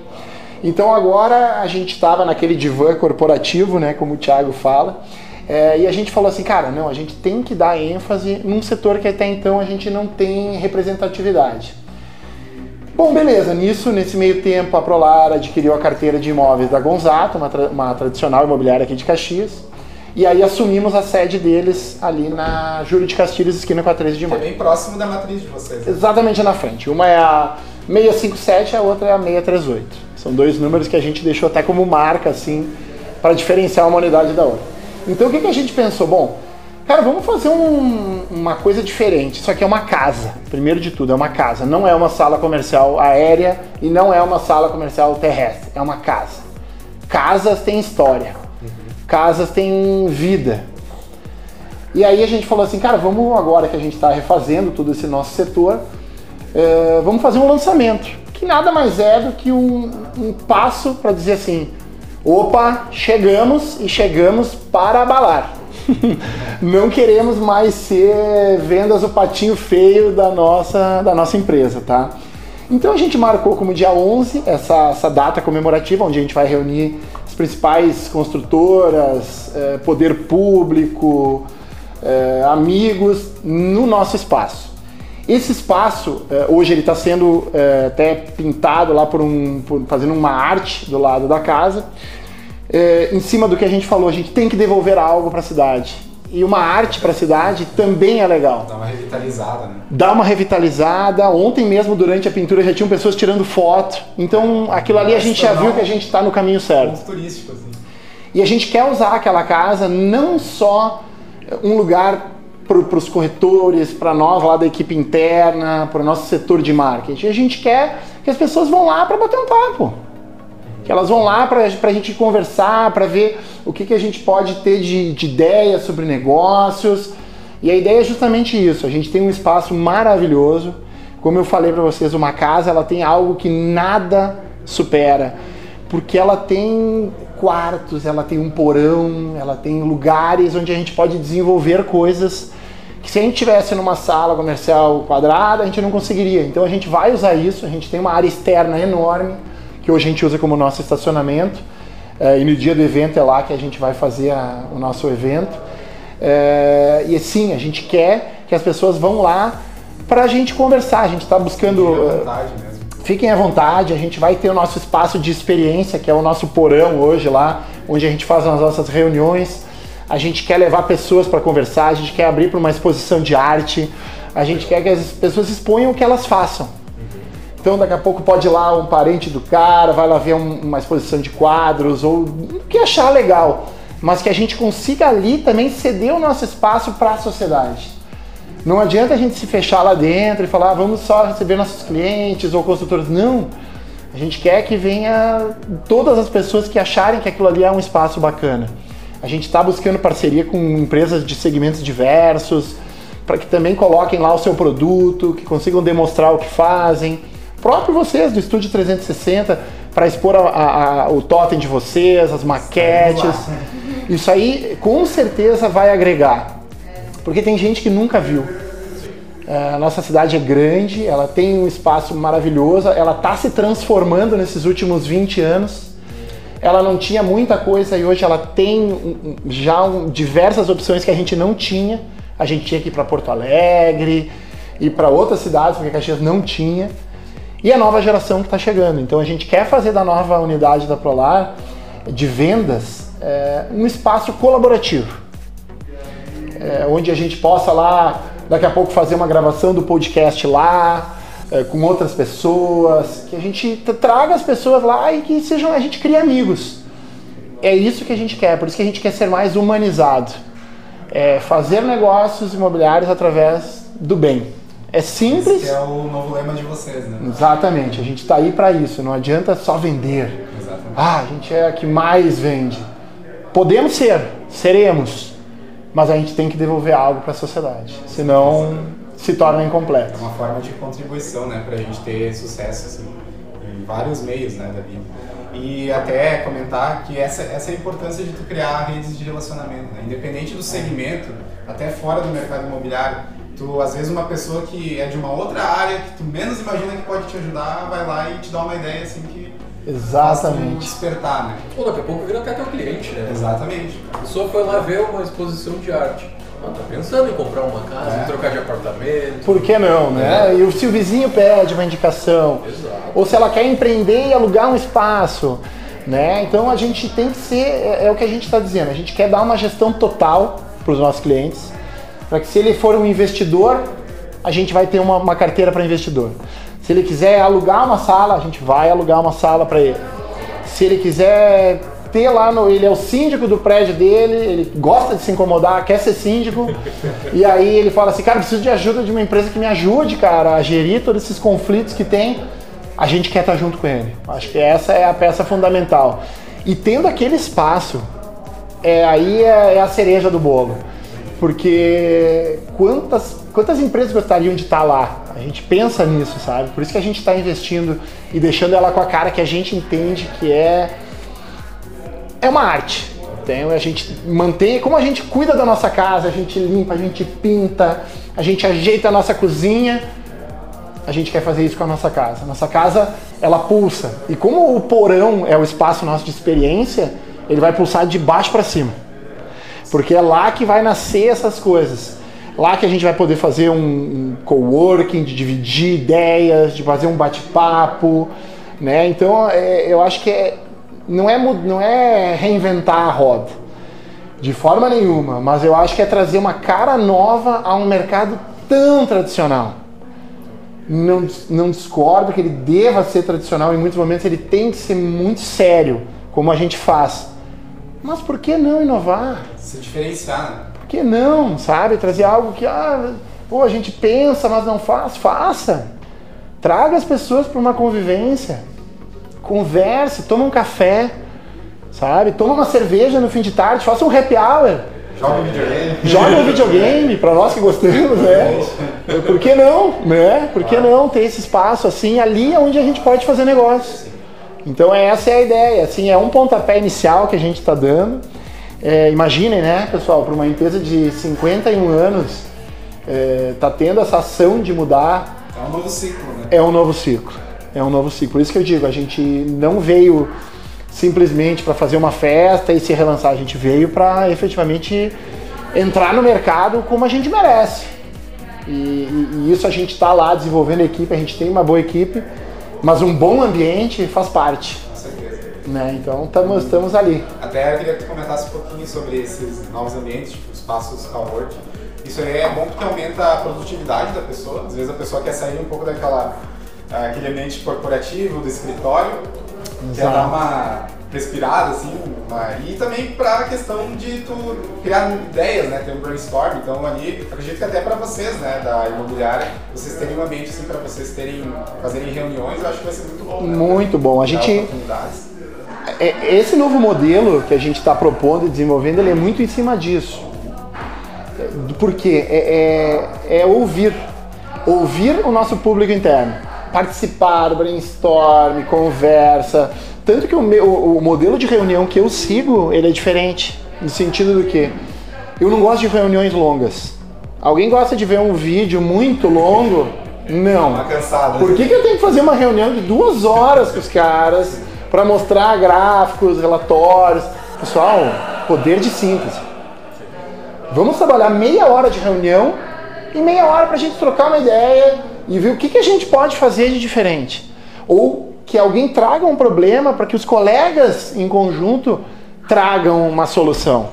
Então agora a gente estava naquele divã corporativo, né, como o Thiago fala, é, e a gente falou assim, cara, não, a gente tem que dar ênfase num setor que até então a gente não tem representatividade. Bom, beleza. Nisso, nesse meio tempo, a Prolar adquiriu a carteira de imóveis da Gonzato, uma, tra- uma tradicional imobiliária aqui de Caxias. E aí assumimos a sede deles ali na Júlio de Castilhos, esquina com a 13 de é maio. bem próximo da matriz de vocês. né? Exatamente na frente. Uma é a 657, a outra é a 638. São dois números que a gente deixou até como marca, assim, para diferenciar uma unidade da outra. Então o que, que a gente pensou? Bom, cara, vamos fazer um- uma coisa diferente. Isso aqui é uma casa. Primeiro de tudo, é uma casa. Não é uma sala comercial aérea e não é uma sala comercial terrestre. É uma casa. Casas têm história. Casas têm vida. E aí a gente falou assim, cara, vamos agora que a gente está refazendo todo esse nosso setor, é, vamos fazer um lançamento. Que nada mais é do que um, um passo para dizer assim, opa, chegamos e chegamos para abalar. <laughs> Não queremos mais ser vendas o patinho feio da nossa, da nossa empresa, tá? Então a gente marcou como dia 11 essa, essa data comemorativa, onde a gente vai reunir as principais construtoras, eh, poder público, eh, amigos no nosso espaço. Esse espaço, eh, hoje ele está sendo eh, até pintado lá por um, por- fazendo uma arte do lado da casa. Eh, em cima do que a gente falou, a gente tem que devolver algo para a cidade. E uma arte para a cidade também é legal Dá uma revitalizada, né? dá uma revitalizada. Ontem mesmo, durante a pintura, já tinham pessoas tirando foto. Então, aquilo ali a gente já viu que a gente está no caminho certo. Ponto turístico, assim. E a gente quer usar aquela casa não só um lugar para os corretores, para nós lá da equipe interna, para o nosso setor de marketing. A gente quer que as pessoas vão lá para bater um papo. Que elas vão lá para a gente conversar, para ver o que, que a gente pode ter de, de ideias sobre negócios. E a ideia é justamente isso. A gente tem um espaço maravilhoso. Como eu falei para vocês, uma casa ela tem algo que nada supera, porque ela tem quartos, ela tem um porão, ela tem lugares onde a gente pode desenvolver coisas que se a gente tivesse numa sala comercial quadrada, a gente não conseguiria. Então a gente vai usar isso, a gente tem uma área externa enorme, que hoje a gente usa como nosso estacionamento, é, e no dia do evento é lá que a gente vai fazer a, o nosso evento. É, e sim, a gente quer que as pessoas vão lá para a gente conversar, a gente está buscando... Fiquem à vontade mesmo. Fiquem à vontade, a gente vai ter o nosso espaço de experiência, que é o nosso porão hoje lá, onde a gente faz as nossas reuniões. A gente quer levar pessoas para conversar, a gente quer abrir para uma exposição de arte, a gente quer que as pessoas exponham o que elas façam. Então daqui a pouco pode ir lá um parente do cara, vai lá ver um, uma exposição de quadros ou o que achar legal, mas que a gente consiga ali também ceder o nosso espaço para a sociedade. Não adianta a gente se fechar lá dentro e falar, ah, vamos só receber nossos clientes ou consultores. Não. A gente quer que venha todas as pessoas que acharem que aquilo ali é um espaço bacana. A gente está buscando parceria com empresas de segmentos diversos, para que também coloquem lá o seu produto, que consigam demonstrar o que fazem. Próprio vocês do Estúdio 360, para expor a, a, a, o totem de vocês, as maquetes. Isso aí com certeza vai agregar. Porque tem gente que nunca viu. É, a nossa cidade é grande, ela tem um espaço maravilhoso, ela está se transformando nesses últimos 20 anos. Ela não tinha muita coisa e hoje ela tem já diversas opções que a gente não tinha. A gente tinha que ir para Porto Alegre e para outras cidades, porque Caxias não tinha. E a nova geração que está chegando. Então a gente quer fazer da nova unidade da Prolar de vendas é, um espaço colaborativo é, onde a gente possa lá, daqui a pouco, fazer uma gravação do podcast lá, é, com outras pessoas, que a gente traga as pessoas lá e que sejam, a gente crie amigos. É isso que a gente quer, por isso que a gente quer ser mais humanizado. É fazer negócios imobiliários através do bem. É simples. Esse é o novo lema de vocês, né? Exatamente, a gente está aí para isso, não adianta só vender. Exatamente. Ah, a gente é a que mais vende. Podemos ser, seremos, mas a gente tem que devolver algo para a sociedade, senão se torna incompleto. É uma forma de contribuição, né, para a gente ter sucesso assim, em vários meios, né, da vida. E até comentar que essa, essa é a importância de tu criar redes de relacionamento, né? independente do segmento, até fora do mercado imobiliário. Tu, às vezes, uma pessoa que é de uma outra área, que tu menos imagina que pode te ajudar, vai lá e te dá uma ideia assim que Exatamente. despertar, né? Ou daqui a pouco vira até teu cliente, né? Exatamente. A pessoa foi lá ver uma exposição de arte. Ah, tá pensando em comprar uma casa, É. em trocar de apartamento. Por que não, né? É. E se o vizinho pede uma indicação, Exato. ou se ela quer empreender e alugar um espaço, né? Então a gente tem que ser, é, é o que a gente está dizendo, a gente quer dar uma gestão total para os nossos clientes, para que se ele for um investidor, a gente vai ter uma, uma carteira para investidor. Se ele quiser alugar uma sala, a gente vai alugar uma sala para ele. Se ele quiser ter lá no. Ele é o síndico do prédio dele, ele gosta de se incomodar, quer ser síndico. <laughs> e aí ele fala assim, cara, preciso de ajuda de uma empresa que me ajude, cara, a gerir todos esses conflitos que tem. A gente quer estar junto com ele. Acho que essa é a peça fundamental. E tendo aquele espaço, é, aí é, é a cereja do bolo. Porque quantas, quantas empresas gostariam de estar lá? A gente pensa nisso, sabe? Por isso que a gente está investindo e deixando ela com a cara que a gente entende que é é uma arte. Então a gente mantém, como a gente cuida da nossa casa, a gente limpa, a gente pinta, a gente ajeita a nossa cozinha, a gente quer fazer isso com a nossa casa. Nossa casa, ela pulsa. E como o porão é o espaço nosso de experiência, ele vai pulsar de baixo para cima. Porque é lá que vai nascer essas coisas. Lá que a gente vai poder fazer um, coworking, de dividir ideias, de fazer um bate-papo, né? Então, é, eu acho que é, não, é, não é reinventar a roda, de forma nenhuma, mas eu acho que é trazer uma cara nova a um mercado tão tradicional. Não, não discordo que ele deva ser tradicional, em muitos momentos ele tem que ser muito sério, como a gente faz. Mas por que não inovar? Se diferenciar, né? Por que não, sabe? Trazer algo que, ah, pô, a gente pensa, mas não faz, faça. Traga as pessoas para uma convivência. Converse, toma um café, sabe? Toma uma cerveja no fim de tarde, faça um happy hour. Joga um videogame. Joga um videogame, para nós que gostamos, né? <laughs> Por que não, né? Por que não ter esse espaço assim, ali onde a gente pode fazer negócio? Então essa é a ideia, assim, é um pontapé inicial que a gente está dando. É, imaginem, né, pessoal, para uma empresa de 51 anos, é, tá tendo essa ação de mudar. É um novo ciclo, né? É um novo ciclo. É um novo ciclo. Por isso que eu digo, a gente não veio simplesmente para fazer uma festa e se relançar, a gente veio para efetivamente entrar no mercado como a gente merece. E, e, e isso a gente está lá desenvolvendo a equipe, a gente tem uma boa equipe, mas um bom ambiente faz parte. Com certeza. Né? Então estamos, estamos ali. Até eu queria que tu comentasse um pouquinho sobre esses novos ambientes, tipo espaços coworking. Isso aí é bom porque aumenta a produtividade da pessoa. Às vezes a pessoa quer sair um pouco daquela aquele ambiente corporativo, do escritório, quer dar uma respirada, assim, uma... e também para a questão de tu criar ideias, né, ter um brainstorm, então ali, acredito que até para vocês, né, da imobiliária, vocês terem um ambiente assim para vocês terem, fazerem reuniões, eu acho que vai ser muito bom, né? Muito bom, a gente... É, esse novo modelo que a gente está propondo e desenvolvendo, ele é muito em cima disso. Por quê? É, é, é ouvir. Ouvir o nosso público interno. Participar, brainstorm, conversa. Tanto que o, meu, o modelo de reunião que eu sigo, ele é diferente. No sentido do que eu não gosto de reuniões longas. Alguém gosta de ver um vídeo muito longo? Não. Uma cansada. Por que, que eu tenho que fazer uma reunião de duas horas com os caras para mostrar gráficos, relatórios? Pessoal, poder de síntese. Vamos trabalhar meia hora de reunião e meia hora para a gente trocar uma ideia e ver o que, que a gente pode fazer de diferente. Ou que alguém traga um problema para que os colegas em conjunto tragam uma solução.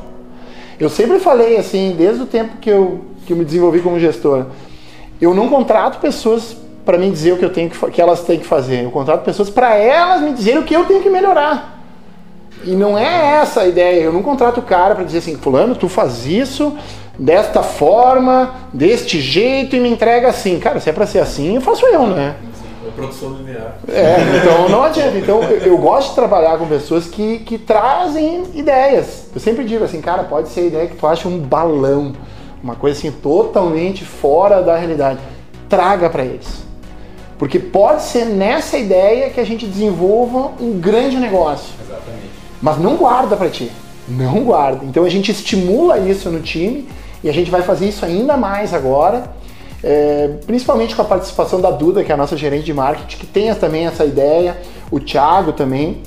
Eu sempre falei assim, desde o tempo que eu, que eu me desenvolvi como gestor, eu não contrato pessoas para me dizer o que eu tenho que, que elas têm que fazer. Eu contrato pessoas para elas me dizerem o que eu tenho que melhorar. E não é essa a ideia. Eu não contrato o cara para dizer assim, fulano, tu faz isso desta forma, deste jeito e me entrega assim. Cara, se é para ser assim, eu faço eu, né? É produção linear. É, então não adianta. Então eu, eu gosto de trabalhar com pessoas que, que trazem ideias. Eu sempre digo assim, cara, pode ser a ideia que tu acha um balão, uma coisa assim totalmente fora da realidade. Traga para eles. Porque pode ser nessa ideia que a gente desenvolva um grande negócio. Exatamente. Mas não guarda para ti. Não guarda. Então a gente estimula isso no time e a gente vai fazer isso ainda mais agora. É, principalmente com a participação da Duda, que é a nossa gerente de marketing, que tem também essa ideia, o Thiago também.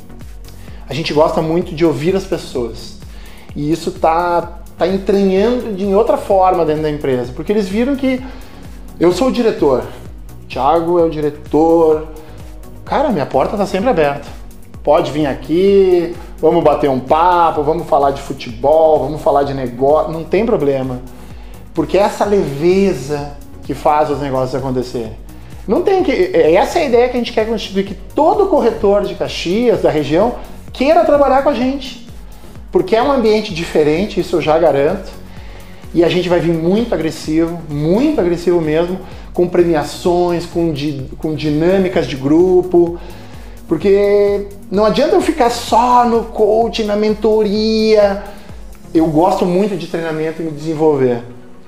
A gente gosta muito de ouvir as pessoas. E isso tá, tá entranhando de outra forma dentro da empresa, porque eles viram que eu sou o diretor, Thiago é o diretor. Cara, minha porta tá sempre aberta. Pode vir aqui, vamos bater um papo, vamos falar de futebol, vamos falar de negócio, não tem problema. Porque é essa leveza que faz os negócios acontecerem. Não tem que. é Essa é a ideia que a gente quer constituir, que todo corretor de Caxias, da região, queira trabalhar com a gente. Porque é um ambiente diferente, isso eu já garanto. E a gente vai vir muito agressivo, muito agressivo mesmo, com premiações, com, di, com dinâmicas de grupo. Porque não adianta eu ficar só no coaching, na mentoria. Eu gosto muito de treinamento e me desenvolver,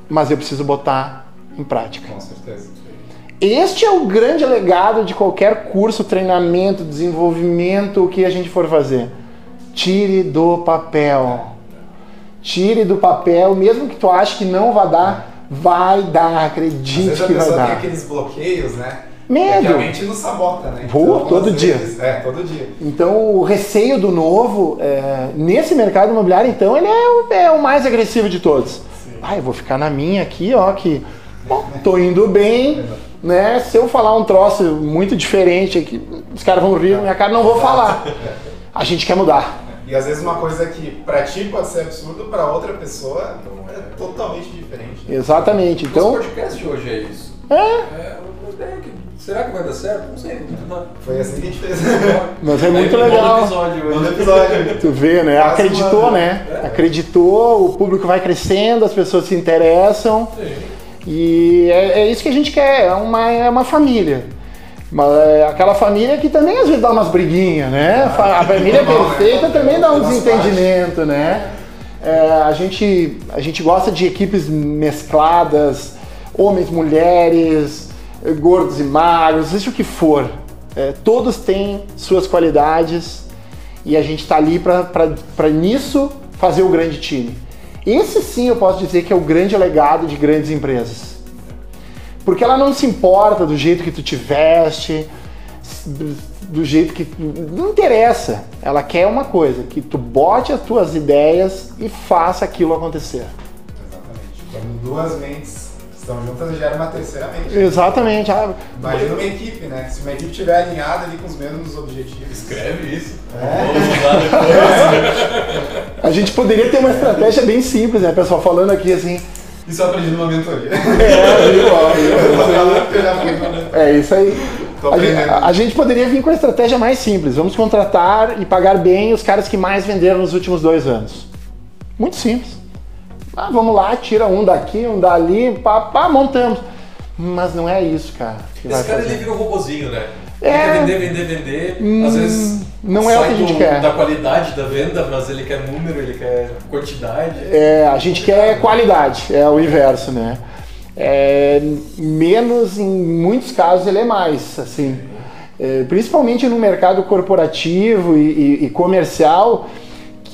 mas eu preciso botar em prática. Com certeza. Este é o grande legado de qualquer curso, treinamento, desenvolvimento, o que a gente for fazer. Tire do papel. Tire do papel, mesmo que tu ache que não vai dar, vai dar, Às acredite vezes a que vai pessoa tem dar. aqueles bloqueios, né? Medo. Que a mente nos sabota, né? Pô, todo às dia. vezes- é, todo dia. Então, o receio do novo, é, nesse mercado imobiliário, então, ele é o, é o mais agressivo de todos. Ah, eu vou ficar na minha aqui, ó, que bom, tô indo bem, né? Se eu falar um troço muito diferente aqui, os caras vão rir minha cara, não vou falar. A gente quer mudar. E às vezes uma coisa que pra ti pode ser absurdo, pra outra pessoa é totalmente diferente. né? Exatamente. Então, Então, o podcast hoje é isso. é, É uma ideia que Será que vai dar certo? Não sei, vamos tentar. Foi assim que a gente fez. <laughs> Mas é muito legal. episódio No hoje. episódio. <laughs> Tu vê, né? Quase Acreditou, uma- né? É. Acreditou, o público vai crescendo, as pessoas se interessam. Sim. E é, é isso que a gente quer, é uma, é uma família. Mas é aquela família que também às vezes dá umas briguinhas, né? Fa- A <laughs> família normal, né? perfeita também dá um desentendimento, né? É, a, gente, a gente gosta de equipes mescladas, homens, mulheres, gordos e magros, seja o que for. É, todos têm suas qualidades e a gente está ali para nisso fazer o grande time. Esse sim eu posso dizer que é o grande legado de grandes empresas. Porque ela não se importa do jeito que tu te veste, do, jeito que. Não interessa. Ela quer uma coisa: que tu bote as tuas ideias e faça aquilo acontecer. Exatamente. Quando duas mentes estão juntas, gera uma terceira mente. Exatamente. Ah, Imagina uma equipe, né? Se uma equipe estiver alinhada ali com os mesmos objetivos. Escreve isso. É. Vamos usar depois. A gente poderia ter uma estratégia bem simples, né? Pessoal falando aqui assim. Isso eu aprendi numa mentoria. <laughs> É, numa- É isso aí. A gente, a gente poderia vir com a estratégia mais simples. Vamos contratar e pagar bem os caras que mais venderam nos últimos dois anos. Muito simples. Ah, vamos lá, tira um daqui, um dali, pá, pá, montamos. Mas não é isso, cara. Esse cara ele vira um robozinho, né? É. Vender, vender, vender. Hum, Às vezes não é o que a gente do- quer. da qualidade da venda, mas ele quer número, ele quer quantidade. É, a gente quer qualidade, é o inverso, né? É, menos, em muitos casos, ele é mais, assim. É, principalmente no mercado corporativo e, e- e comercial,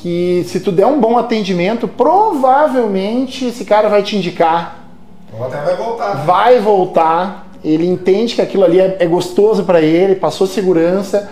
que se tu der um bom atendimento, provavelmente esse cara vai te indicar, Ou até vai voltar. né? vai voltar, ele entende que aquilo ali é, é gostoso para ele, passou segurança,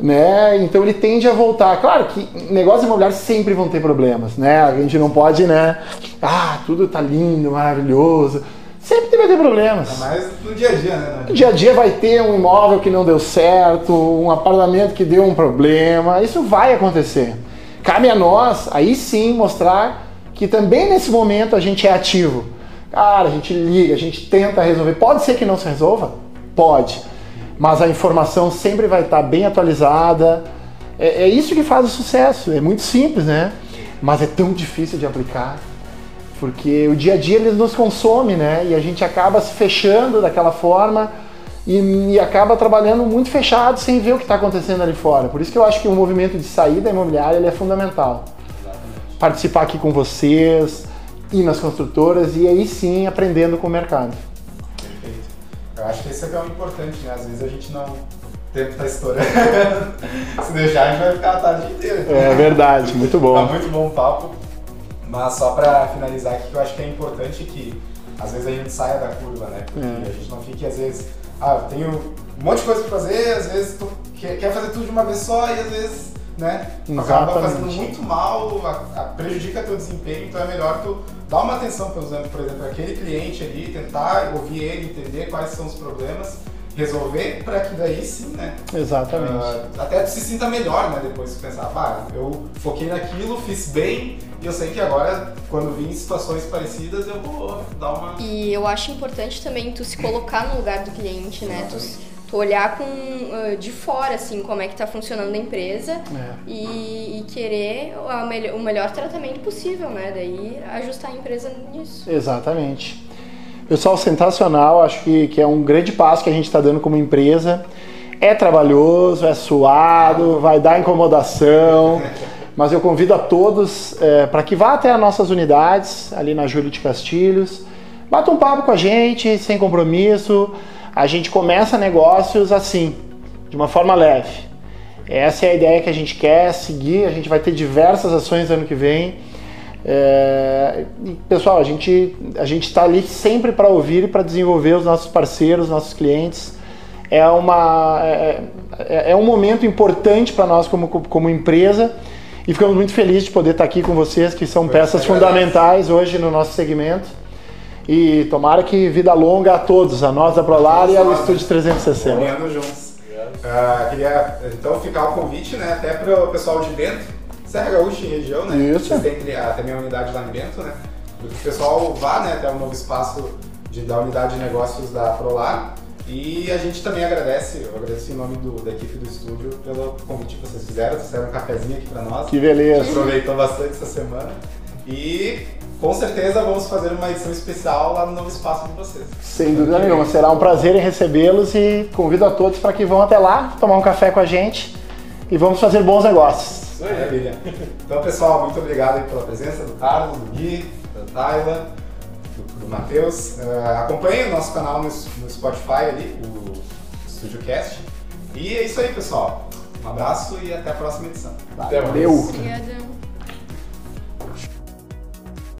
né? Então ele tende a voltar. Claro que negócios imobiliários sempre vão ter problemas, né? A gente não pode, né? Ah, tudo tá lindo, maravilhoso. Sempre vai ter problemas. Mas no dia a dia, né? No dia a dia vai ter um imóvel que não deu certo, um apartamento que deu um problema, isso vai acontecer. Cabe a nós, aí sim, mostrar que também nesse momento a gente é ativo. Cara, a gente liga, a gente tenta resolver. Pode ser que não se resolva? Pode. Mas a informação sempre vai estar bem atualizada. É, é isso que faz o sucesso. É muito simples, né? Mas é tão difícil de aplicar. Porque o dia a dia ele nos consome, né? E a gente acaba se fechando daquela forma e, e acaba trabalhando muito fechado sem ver o que está acontecendo ali fora. Por isso que eu acho que o movimento de saída imobiliária ele é fundamental. Participar aqui com vocês, ir nas construtoras e aí sim aprendendo com o mercado. Perfeito. Eu acho que esse é que é o importante, né? Às vezes a gente não. O tempo tá estourando. <laughs> Se deixar, a gente vai ficar a tarde inteira. É verdade, muito Tá bom. muito bom o papo. Mas só pra finalizar aqui, que eu acho que é importante que às vezes a gente saia da curva, né? Porque É. a gente não fique, às vezes, ah, eu tenho um monte de coisa pra fazer, às vezes tu quer, quer fazer tudo de uma vez só e às vezes, né, acaba fazendo muito mal, a- a- prejudica teu desempenho, então é melhor tu dar uma atenção, por exemplo, por exemplo, aquele cliente ali, tentar ouvir ele, entender quais são os problemas, resolver para que daí sim, né, Exatamente. ah, até tu se sinta melhor, né? Depois de pensar, pá, eu foquei naquilo, fiz bem, e eu sei que agora, quando vir em situações parecidas, eu vou dar uma. E eu acho importante também tu se colocar no lugar do cliente, né? Tu, tu olhar com, ah, de fora, assim, como é que tá funcionando a empresa É. e, e querer a melhor- o melhor tratamento possível, né? Daí ajustar a empresa nisso. Exatamente. Pessoal, sensacional. Acho que, que é um grande passo que a gente está dando como empresa. É trabalhoso, é suado, vai dar incomodação, <laughs> mas eu convido a todos para que vá até as nossas unidades, ali na Júlio de Castilhos. Bata um papo com a gente, sem compromisso. A gente começa negócios assim, de uma forma leve. Essa é a ideia que a gente quer seguir. A gente vai ter diversas ações ano que vem. É, pessoal, a gente a gente está ali sempre para ouvir e para desenvolver os nossos parceiros, nossos clientes. É uma é, é- é um momento importante para nós como, como empresa e ficamos muito felizes de poder estar aqui com vocês, que são peças fundamentais hoje no nosso segmento. E tomara que vida longa a todos, a nós da Prolar e ao Estúdio 360. Caminhando juntos. Ah, queria então ficar o convite, né, até para o pessoal de Bento, Serra Gaúcha e região, né? Isso. Vocês têm ah, também a unidade lá em Bento, né? Que o pessoal vá, né, até o novo espaço de, da unidade de negócios da Prolar. E a gente também agradece, eu agradeço em nome do, da equipe do estúdio pelo convite que vocês fizeram, vocês fizeram um cafezinho aqui pra nós. Que A beleza. gente aproveitou bastante essa semana. E com certeza vamos fazer uma edição especial lá no novo espaço de vocês. Sem dúvida nenhuma. Será um prazer em recebê-los e convido a todos para que vão até lá tomar um café com a gente e vamos fazer bons negócios. Maravilha. Então, pessoal, muito obrigado pela presença do Carlos, do Gui, da Tayla, do, Matheus. Uh, acompanhe o nosso canal no, no Spotify ali, o StudioCast. E é isso aí, pessoal. Um abraço e até a próxima edição. Até mais. Valeu! Obrigada.